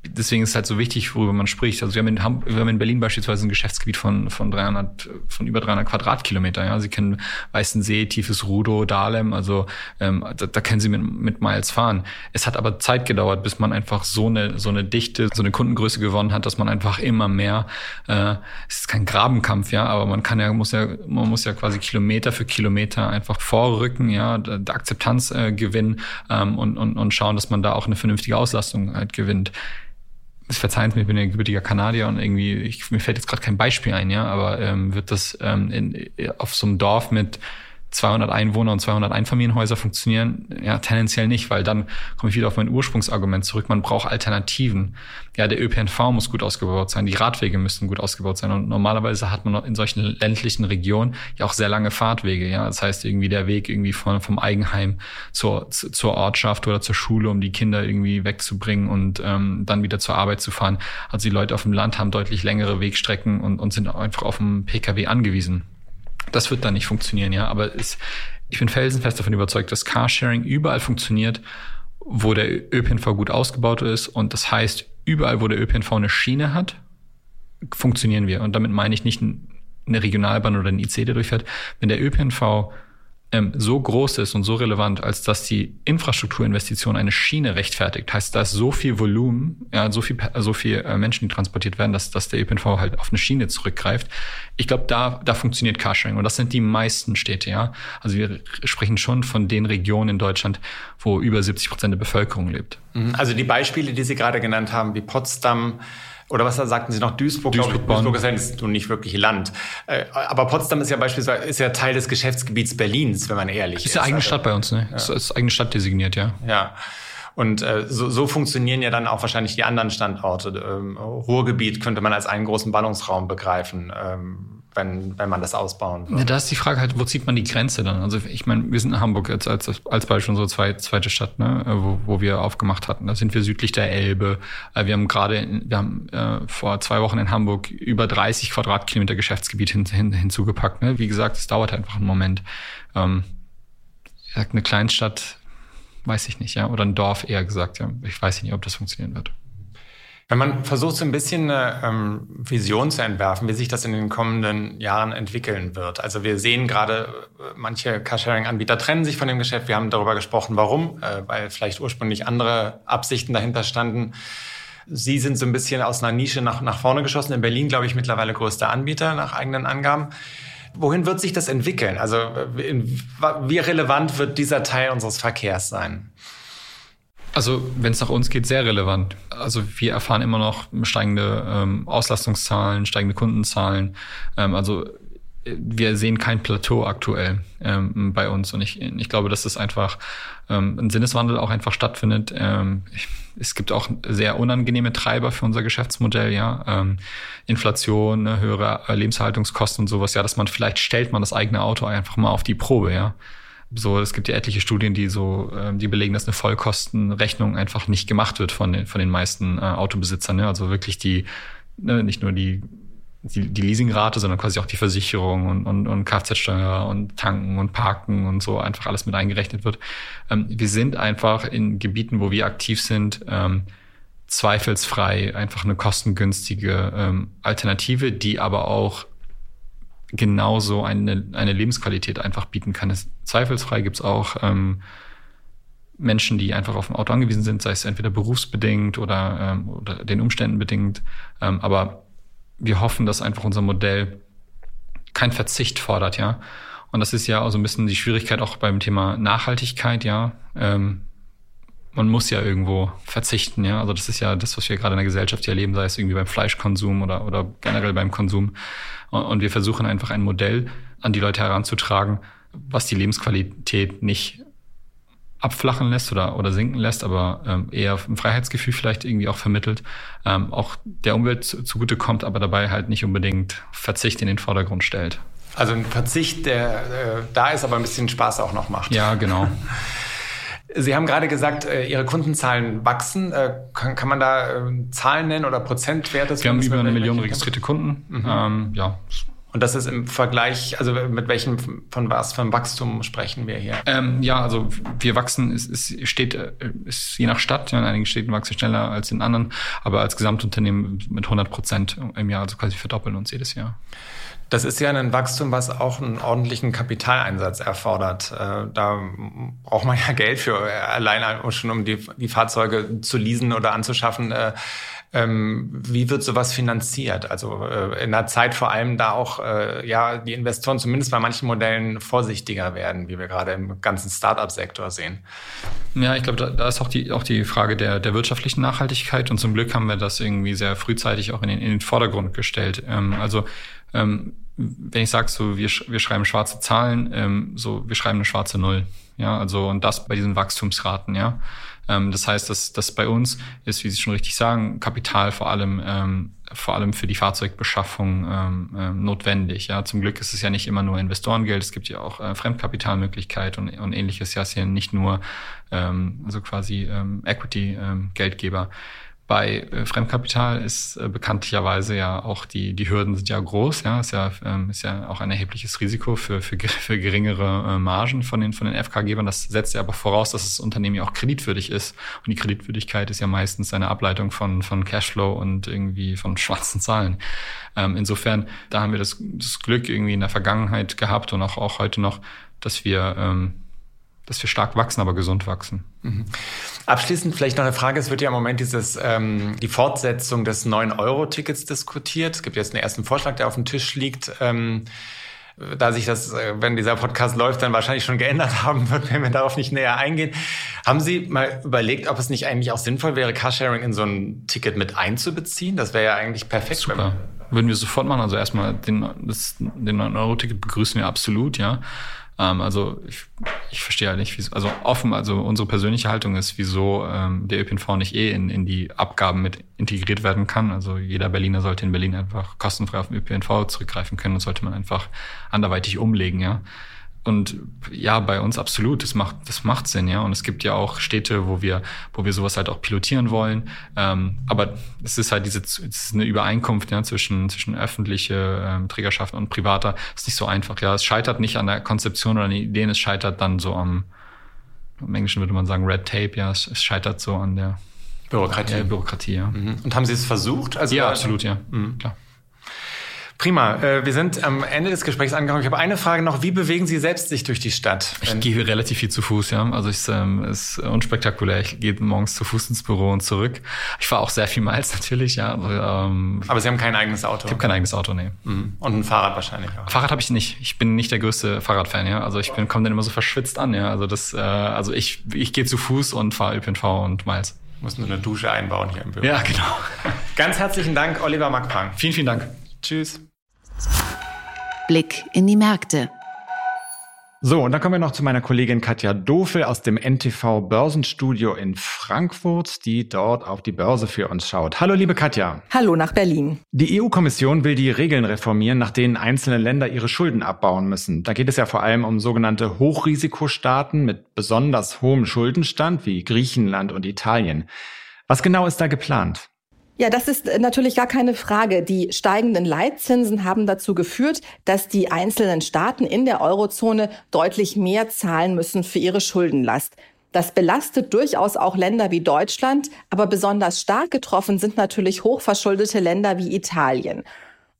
deswegen ist es halt so wichtig, worüber man spricht. Also wir haben in, Hamburg, wir haben in Berlin beispielsweise ein Geschäftsgebiet von, von 300, von über 300 Quadratkilometer. Ja, Sie kennen Weißensee, Tiefes Rudo, Dahlem. Also ähm, da, da können Sie mit, mit Miles fahren. Es hat aber Zeit gedauert, bis man einfach so eine so eine Dichte, so eine Kundengröße gewonnen hat, dass man einfach immer mehr. Äh, es ist kein Grabenkampf, ja, aber man kann ja muss ja man muss ja quasi Kilometer für Kilometer einfach vorrücken, ja, der Akzeptanz äh, gewinnen ähm, und, und und schauen, dass man da auch eine vernünftige Auslastung halt gewinnt verzeihen mir, ich bin ja gebürtiger Kanadier und irgendwie, ich, mir fällt jetzt gerade kein Beispiel ein, ja, aber ähm, wird das ähm, in, auf so einem Dorf mit 200 Einwohner und 200 Einfamilienhäuser funktionieren? Ja, tendenziell nicht, weil dann komme ich wieder auf mein Ursprungsargument zurück. Man braucht Alternativen. Ja, der ÖPNV muss gut ausgebaut sein, die Radwege müssen gut ausgebaut sein und normalerweise hat man in solchen ländlichen Regionen ja auch sehr lange Fahrtwege. Ja, das heißt irgendwie der Weg irgendwie von vom Eigenheim zur zur Ortschaft oder zur Schule, um die Kinder irgendwie wegzubringen und ähm, dann wieder zur Arbeit zu fahren. Also die Leute auf dem Land haben deutlich längere Wegstrecken und, und sind einfach auf dem PKW angewiesen. Das wird dann nicht funktionieren, ja. Aber es, ich bin felsenfest davon überzeugt, dass Carsharing überall funktioniert, wo der ÖPNV gut ausgebaut ist. Und das heißt, überall, wo der ÖPNV eine Schiene hat, funktionieren wir. Und damit meine ich nicht eine Regionalbahn oder ein IC, der durchfährt. Wenn der ÖPNV ähm, so groß ist und so relevant, als dass die Infrastrukturinvestition eine Schiene rechtfertigt. Heißt, da ist so viel Volumen, ja, so viel, so viel äh, Menschen, die transportiert werden, dass, dass der ÖPNV halt auf eine Schiene zurückgreift. Ich glaube, da, da funktioniert Carsharing und das sind die meisten Städte, ja. Also wir sprechen schon von den Regionen in Deutschland, wo über 70 Prozent der Bevölkerung lebt. Mhm. Also die Beispiele, die Sie gerade genannt haben, wie Potsdam, oder was sagten Sie noch? Duisburg, Duisburg, ich, Duisburg ist ja nun nicht wirklich Land. Äh, aber Potsdam ist ja beispielsweise ist ja Teil des Geschäftsgebiets Berlins, wenn man ehrlich ist. Ist ja eigene also, Stadt bei uns, ne? Ja. Ist, ist eigene Stadt designiert, ja. Ja. Und äh, so, so funktionieren ja dann auch wahrscheinlich die anderen Standorte. Ähm, Ruhrgebiet könnte man als einen großen Ballungsraum begreifen. Ähm, wenn, wenn man das ausbauen will. Ja, da ist die Frage halt, wo zieht man die Grenze dann? Also ich meine, wir sind in Hamburg jetzt als, als Beispiel unsere zweite, zweite Stadt, ne, wo, wo wir aufgemacht hatten. Da sind wir südlich der Elbe. Äh, wir haben gerade, wir haben äh, vor zwei Wochen in Hamburg über 30 Quadratkilometer Geschäftsgebiet hin, hin, hinzugepackt. Ne? Wie gesagt, es dauert einfach einen Moment. Ähm, eine Kleinstadt, weiß ich nicht, ja, oder ein Dorf eher gesagt, ja. Ich weiß nicht, ob das funktionieren wird. Wenn man versucht, so ein bisschen eine ähm, Vision zu entwerfen, wie sich das in den kommenden Jahren entwickeln wird. Also wir sehen gerade, äh, manche Carsharing-Anbieter trennen sich von dem Geschäft. Wir haben darüber gesprochen, warum, äh, weil vielleicht ursprünglich andere Absichten dahinter standen. Sie sind so ein bisschen aus einer Nische nach, nach vorne geschossen. In Berlin, glaube ich, mittlerweile größter Anbieter nach eigenen Angaben. Wohin wird sich das entwickeln? Also in, wie relevant wird dieser Teil unseres Verkehrs sein? Also wenn es nach uns geht, sehr relevant. Also wir erfahren immer noch steigende ähm, Auslastungszahlen, steigende Kundenzahlen. Ähm, also wir sehen kein Plateau aktuell ähm, bei uns und ich, ich glaube, dass das einfach ähm, ein Sinneswandel auch einfach stattfindet. Ähm, es gibt auch sehr unangenehme Treiber für unser Geschäftsmodell, ja, ähm, Inflation, ne, höhere Lebenshaltungskosten und sowas. Ja, dass man vielleicht stellt man das eigene Auto einfach mal auf die Probe, ja. So, es gibt ja etliche Studien, die so, ähm, die belegen, dass eine Vollkostenrechnung einfach nicht gemacht wird von den, von den meisten äh, Autobesitzern. Ne? Also wirklich die, ne, nicht nur die, die, die Leasingrate, sondern quasi auch die Versicherung und, und, und Kfz-Steuer und Tanken und Parken und so einfach alles mit eingerechnet wird. Ähm, wir sind einfach in Gebieten, wo wir aktiv sind, ähm, zweifelsfrei einfach eine kostengünstige ähm, Alternative, die aber auch genauso eine, eine Lebensqualität einfach bieten kann. Es, zweifelsfrei gibt es auch ähm, Menschen, die einfach auf ein Auto angewiesen sind, sei es entweder berufsbedingt oder, ähm, oder den Umständen bedingt. Ähm, aber wir hoffen, dass einfach unser Modell kein Verzicht fordert, ja. Und das ist ja auch so ein bisschen die Schwierigkeit auch beim Thema Nachhaltigkeit, ja. Ähm, man muss ja irgendwo verzichten, ja. Also das ist ja das, was wir gerade in der Gesellschaft hier erleben, sei es irgendwie beim Fleischkonsum oder, oder generell beim Konsum. Und wir versuchen einfach ein Modell an die Leute heranzutragen, was die Lebensqualität nicht abflachen lässt oder, oder sinken lässt, aber ähm, eher ein Freiheitsgefühl vielleicht irgendwie auch vermittelt, ähm, auch der Umwelt zugute kommt, aber dabei halt nicht unbedingt Verzicht in den Vordergrund stellt. Also ein Verzicht, der äh, da ist, aber ein bisschen Spaß auch noch macht. Ja, genau. (laughs) Sie haben gerade gesagt, äh, Ihre Kundenzahlen wachsen. Äh, kann, kann man da äh, Zahlen nennen oder Prozentwerte? Wir haben über eine Million registrierte Kunden. Mhm. Ähm, ja. Und das ist im Vergleich, also mit welchem, von was für einem Wachstum sprechen wir hier? Ähm, ja, also wir wachsen, es, es steht, ist je nach Stadt, ja, in einigen Städten wachsen schneller als in anderen, aber als Gesamtunternehmen mit 100 Prozent im Jahr, also quasi verdoppeln uns jedes Jahr. Das ist ja ein Wachstum, was auch einen ordentlichen Kapitaleinsatz erfordert. Äh, da braucht man ja (laughs) Geld für, äh, allein schon um die, die Fahrzeuge zu leasen oder anzuschaffen. Äh, ähm, wie wird sowas finanziert? Also in der Zeit vor allem da auch ja die Investoren zumindest bei manchen Modellen vorsichtiger werden, wie wir gerade im ganzen Startup-Sektor sehen. Ja, ich glaube, da, da, ist auch die auch die Frage der der wirtschaftlichen Nachhaltigkeit und zum Glück haben wir das irgendwie sehr frühzeitig auch in den, in den Vordergrund gestellt. Ähm, also ähm, wenn ich sage, so wir, wir schreiben schwarze Zahlen, ähm, so wir schreiben eine schwarze Null. Ja, also und das bei diesen Wachstumsraten, ja. Ähm, das heißt, dass das bei uns ist, wie Sie schon richtig sagen, Kapital vor allem ähm, vor allem für die Fahrzeugbeschaffung ähm, ähm, notwendig. Ja, zum Glück ist es ja nicht immer nur Investorengeld, es gibt ja auch äh, Fremdkapitalmöglichkeit und, und ähnliches. Ja, es ist ja nicht nur ähm, also quasi ähm, Equity-Geldgeber. Ähm, bei äh, Fremdkapital ist äh, bekanntlicherweise ja auch die, die Hürden sind ja groß, ja, ist ja, ähm, ist ja auch ein erhebliches Risiko für, für, für geringere äh, Margen von den, von den FK-Gebern. Das setzt ja aber voraus, dass das Unternehmen ja auch kreditwürdig ist. Und die Kreditwürdigkeit ist ja meistens eine Ableitung von, von Cashflow und irgendwie von schwarzen Zahlen. Ähm, insofern, da haben wir das, das Glück irgendwie in der Vergangenheit gehabt und auch, auch heute noch, dass wir, ähm, dass wir stark wachsen, aber gesund wachsen. Mhm. Abschließend vielleicht noch eine Frage. Es wird ja im Moment dieses, ähm, die Fortsetzung des 9-Euro-Tickets diskutiert. Es gibt jetzt einen ersten Vorschlag, der auf dem Tisch liegt. Ähm, da sich das, äh, wenn dieser Podcast läuft, dann wahrscheinlich schon geändert (laughs) haben wird, wenn wir darauf nicht näher eingehen. Haben Sie mal überlegt, ob es nicht eigentlich auch sinnvoll wäre, Carsharing in so ein Ticket mit einzubeziehen? Das wäre ja eigentlich perfekt. Super. Würden wir sofort machen. Also erstmal den, das, den 9-Euro-Ticket begrüßen wir absolut, ja. Ähm, also ich, ich verstehe halt nicht, wieso, also offen, also unsere persönliche Haltung ist, wieso ähm, der ÖPNV nicht eh in, in die Abgaben mit integriert werden kann. Also jeder Berliner sollte in Berlin einfach kostenfrei auf den ÖPNV zurückgreifen können und sollte man einfach anderweitig umlegen, ja. Und ja, bei uns absolut, das macht, das macht Sinn, ja. Und es gibt ja auch Städte, wo wir, wo wir sowas halt auch pilotieren wollen. Ähm, aber es ist halt diese, es ist eine Übereinkunft ja, zwischen, zwischen öffentliche ähm, Trägerschaften und privater. ist nicht so einfach, ja. Es scheitert nicht an der Konzeption oder an den Ideen, es scheitert dann so am, im Englischen würde man sagen Red Tape, ja. Es, es scheitert so an der Bürokratie. Ja, Bürokratie, ja. Mhm. Und haben Sie es versucht? Also ja, absolut, ja. Mhm. Klar. Prima. Äh, wir sind am Ende des Gesprächs angekommen. Ich habe eine Frage noch. Wie bewegen Sie selbst sich durch die Stadt? Ich gehe relativ viel zu Fuß, ja. Also es ähm, ist unspektakulär. Ich gehe morgens zu Fuß ins Büro und zurück. Ich fahre auch sehr viel Miles (laughs) natürlich, ja. Also, ähm, Aber Sie haben kein eigenes Auto? Ich habe kein eigenes Auto, nee. Mhm. Und ein Fahrrad wahrscheinlich auch? Fahrrad habe ich nicht. Ich bin nicht der größte Fahrradfan, ja. Also ich bin komme dann immer so verschwitzt an, ja. Also das, äh, also ich, ich gehe zu Fuß und fahre ÖPNV und Miles. Muss nur eine Dusche einbauen hier im Büro. Ja, genau. Ganz herzlichen Dank, Oliver Mackpang. Vielen, vielen Dank. Tschüss. Blick in die Märkte. So, und dann kommen wir noch zu meiner Kollegin Katja Dofel aus dem NTV Börsenstudio in Frankfurt, die dort auf die Börse für uns schaut. Hallo, liebe Katja. Hallo nach Berlin. Die EU-Kommission will die Regeln reformieren, nach denen einzelne Länder ihre Schulden abbauen müssen. Da geht es ja vor allem um sogenannte Hochrisikostaaten mit besonders hohem Schuldenstand wie Griechenland und Italien. Was genau ist da geplant? Ja, das ist äh, natürlich gar keine Frage. Die steigenden Leitzinsen haben dazu geführt, dass die einzelnen Staaten in der Eurozone deutlich mehr zahlen müssen für ihre Schuldenlast. Das belastet durchaus auch Länder wie Deutschland, aber besonders stark getroffen sind natürlich hochverschuldete Länder wie Italien.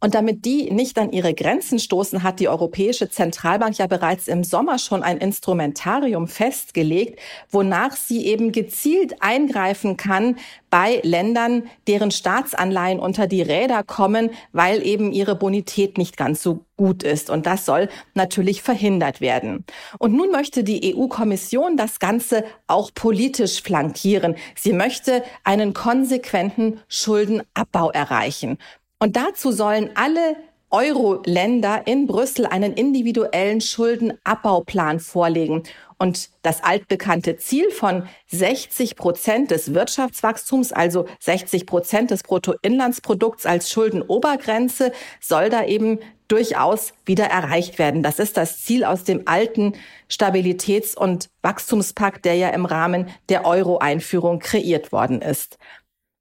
Und damit die nicht an ihre Grenzen stoßen, hat die Europäische Zentralbank ja bereits im Sommer schon ein Instrumentarium festgelegt, wonach sie eben gezielt eingreifen kann bei Ländern, deren Staatsanleihen unter die Räder kommen, weil eben ihre Bonität nicht ganz so gut ist. Und das soll natürlich verhindert werden. Und nun möchte die EU-Kommission das Ganze auch politisch flankieren. Sie möchte einen konsequenten Schuldenabbau erreichen. Und dazu sollen alle Euro-Länder in Brüssel einen individuellen Schuldenabbauplan vorlegen. Und das altbekannte Ziel von 60 Prozent des Wirtschaftswachstums, also 60 Prozent des Bruttoinlandsprodukts als Schuldenobergrenze, soll da eben durchaus wieder erreicht werden. Das ist das Ziel aus dem alten Stabilitäts- und Wachstumspakt, der ja im Rahmen der Euro-Einführung kreiert worden ist.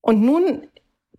Und nun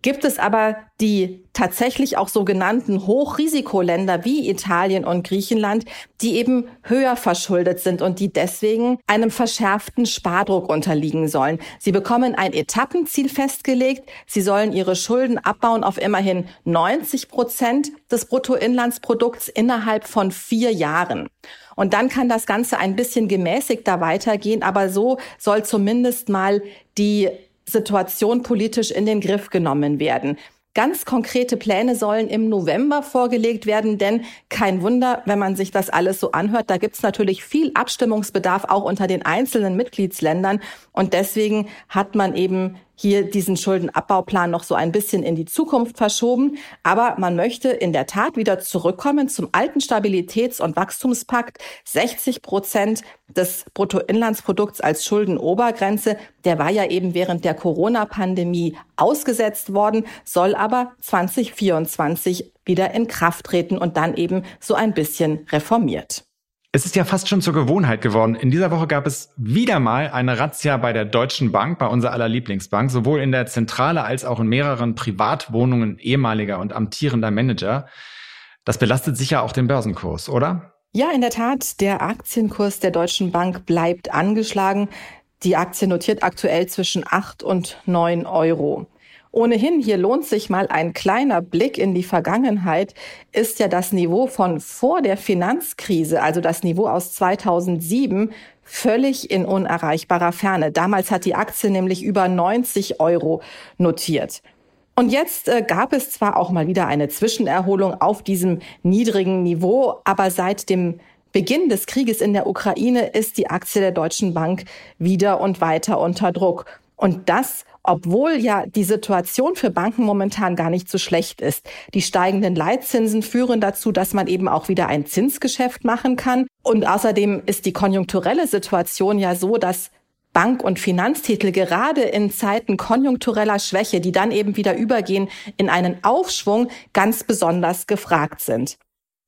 Gibt es aber die tatsächlich auch sogenannten Hochrisikoländer wie Italien und Griechenland, die eben höher verschuldet sind und die deswegen einem verschärften Spardruck unterliegen sollen. Sie bekommen ein Etappenziel festgelegt. Sie sollen ihre Schulden abbauen auf immerhin 90 Prozent des Bruttoinlandsprodukts innerhalb von vier Jahren. Und dann kann das Ganze ein bisschen gemäßigter weitergehen, aber so soll zumindest mal die Situation politisch in den Griff genommen werden. Ganz konkrete Pläne sollen im November vorgelegt werden, denn kein Wunder, wenn man sich das alles so anhört, da gibt's natürlich viel Abstimmungsbedarf auch unter den einzelnen Mitgliedsländern. Und deswegen hat man eben hier diesen Schuldenabbauplan noch so ein bisschen in die Zukunft verschoben. Aber man möchte in der Tat wieder zurückkommen zum alten Stabilitäts- und Wachstumspakt. 60 Prozent des Bruttoinlandsprodukts als Schuldenobergrenze. Der war ja eben während der Corona-Pandemie ausgesetzt worden, soll aber 2024 wieder in Kraft treten und dann eben so ein bisschen reformiert. Es ist ja fast schon zur Gewohnheit geworden. In dieser Woche gab es wieder mal eine Razzia bei der Deutschen Bank, bei unserer aller Lieblingsbank, sowohl in der Zentrale als auch in mehreren Privatwohnungen ehemaliger und amtierender Manager. Das belastet sicher auch den Börsenkurs, oder? Ja, in der Tat. Der Aktienkurs der Deutschen Bank bleibt angeschlagen. Die Aktie notiert aktuell zwischen 8 und 9 Euro. Ohnehin, hier lohnt sich mal ein kleiner Blick in die Vergangenheit, ist ja das Niveau von vor der Finanzkrise, also das Niveau aus 2007, völlig in unerreichbarer Ferne. Damals hat die Aktie nämlich über 90 Euro notiert. Und jetzt äh, gab es zwar auch mal wieder eine Zwischenerholung auf diesem niedrigen Niveau, aber seit dem Beginn des Krieges in der Ukraine ist die Aktie der Deutschen Bank wieder und weiter unter Druck. Und das obwohl ja die Situation für Banken momentan gar nicht so schlecht ist. Die steigenden Leitzinsen führen dazu, dass man eben auch wieder ein Zinsgeschäft machen kann. Und außerdem ist die konjunkturelle Situation ja so, dass Bank- und Finanztitel gerade in Zeiten konjunktureller Schwäche, die dann eben wieder übergehen in einen Aufschwung, ganz besonders gefragt sind.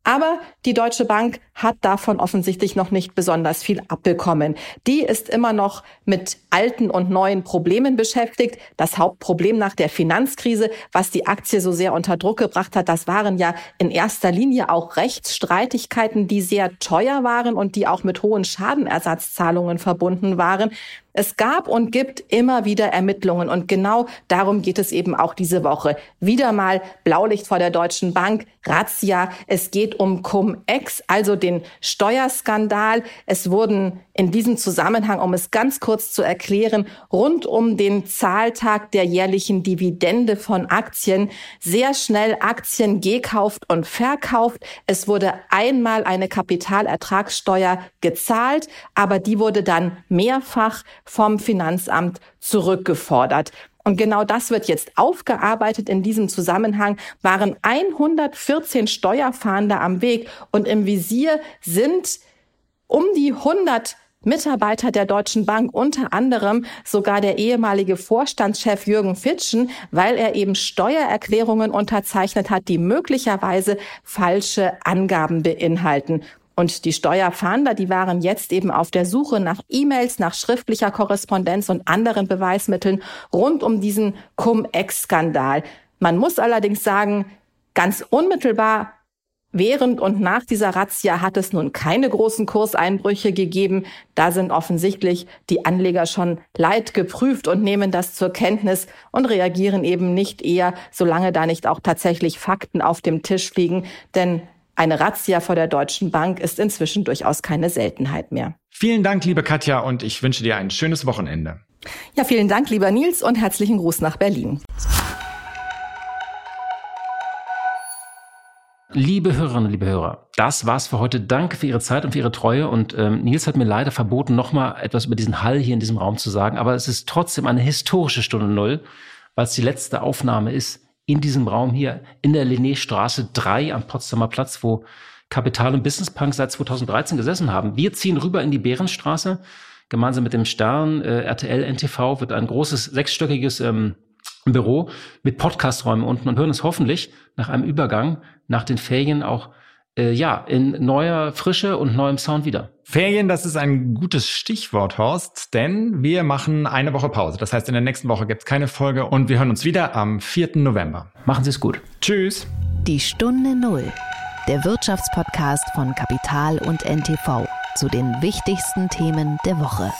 Aber die Deutsche Bank hat davon offensichtlich noch nicht besonders viel abbekommen. Die ist immer noch mit alten und neuen Problemen beschäftigt. Das Hauptproblem nach der Finanzkrise, was die Aktie so sehr unter Druck gebracht hat, das waren ja in erster Linie auch Rechtsstreitigkeiten, die sehr teuer waren und die auch mit hohen Schadenersatzzahlungen verbunden waren. Es gab und gibt immer wieder Ermittlungen und genau darum geht es eben auch diese Woche. Wieder mal Blaulicht vor der Deutschen Bank, Razzia. Es geht um Cum-Ex, also den Steuerskandal. Es wurden in diesem Zusammenhang, um es ganz kurz zu erklären, rund um den Zahltag der jährlichen Dividende von Aktien sehr schnell Aktien gekauft und verkauft. Es wurde einmal eine Kapitalertragssteuer gezahlt, aber die wurde dann mehrfach vom Finanzamt zurückgefordert. Und genau das wird jetzt aufgearbeitet. In diesem Zusammenhang waren 114 Steuerfahnder am Weg und im Visier sind um die 100 Mitarbeiter der Deutschen Bank, unter anderem sogar der ehemalige Vorstandschef Jürgen Fitschen, weil er eben Steuererklärungen unterzeichnet hat, die möglicherweise falsche Angaben beinhalten. Und die Steuerfahnder, die waren jetzt eben auf der Suche nach E-Mails, nach schriftlicher Korrespondenz und anderen Beweismitteln rund um diesen Cum-Ex-Skandal. Man muss allerdings sagen, ganz unmittelbar Während und nach dieser Razzia hat es nun keine großen Kurseinbrüche gegeben. Da sind offensichtlich die Anleger schon leid geprüft und nehmen das zur Kenntnis und reagieren eben nicht eher, solange da nicht auch tatsächlich Fakten auf dem Tisch liegen. Denn eine Razzia vor der Deutschen Bank ist inzwischen durchaus keine Seltenheit mehr. Vielen Dank, liebe Katja, und ich wünsche dir ein schönes Wochenende. Ja, vielen Dank, lieber Nils, und herzlichen Gruß nach Berlin. Liebe Hörerinnen, liebe Hörer, das war's für heute. Danke für Ihre Zeit und für Ihre Treue. Und ähm, Nils hat mir leider verboten, nochmal etwas über diesen Hall hier in diesem Raum zu sagen. Aber es ist trotzdem eine historische Stunde Null, weil es die letzte Aufnahme ist in diesem Raum hier in der Linné-Straße 3 am Potsdamer Platz, wo Kapital und Business Punk seit 2013 gesessen haben. Wir ziehen rüber in die Bärenstraße. Gemeinsam mit dem Stern, äh, RTL, NTV wird ein großes sechsstöckiges ähm, Büro mit Podcasträumen unten und hören es hoffentlich nach einem Übergang, nach den Ferien auch äh, ja, in neuer Frische und neuem Sound wieder. Ferien, das ist ein gutes Stichwort, Horst, denn wir machen eine Woche Pause. Das heißt, in der nächsten Woche gibt es keine Folge und wir hören uns wieder am 4. November. Machen Sie es gut. Tschüss. Die Stunde Null, der Wirtschaftspodcast von Kapital und NTV zu den wichtigsten Themen der Woche.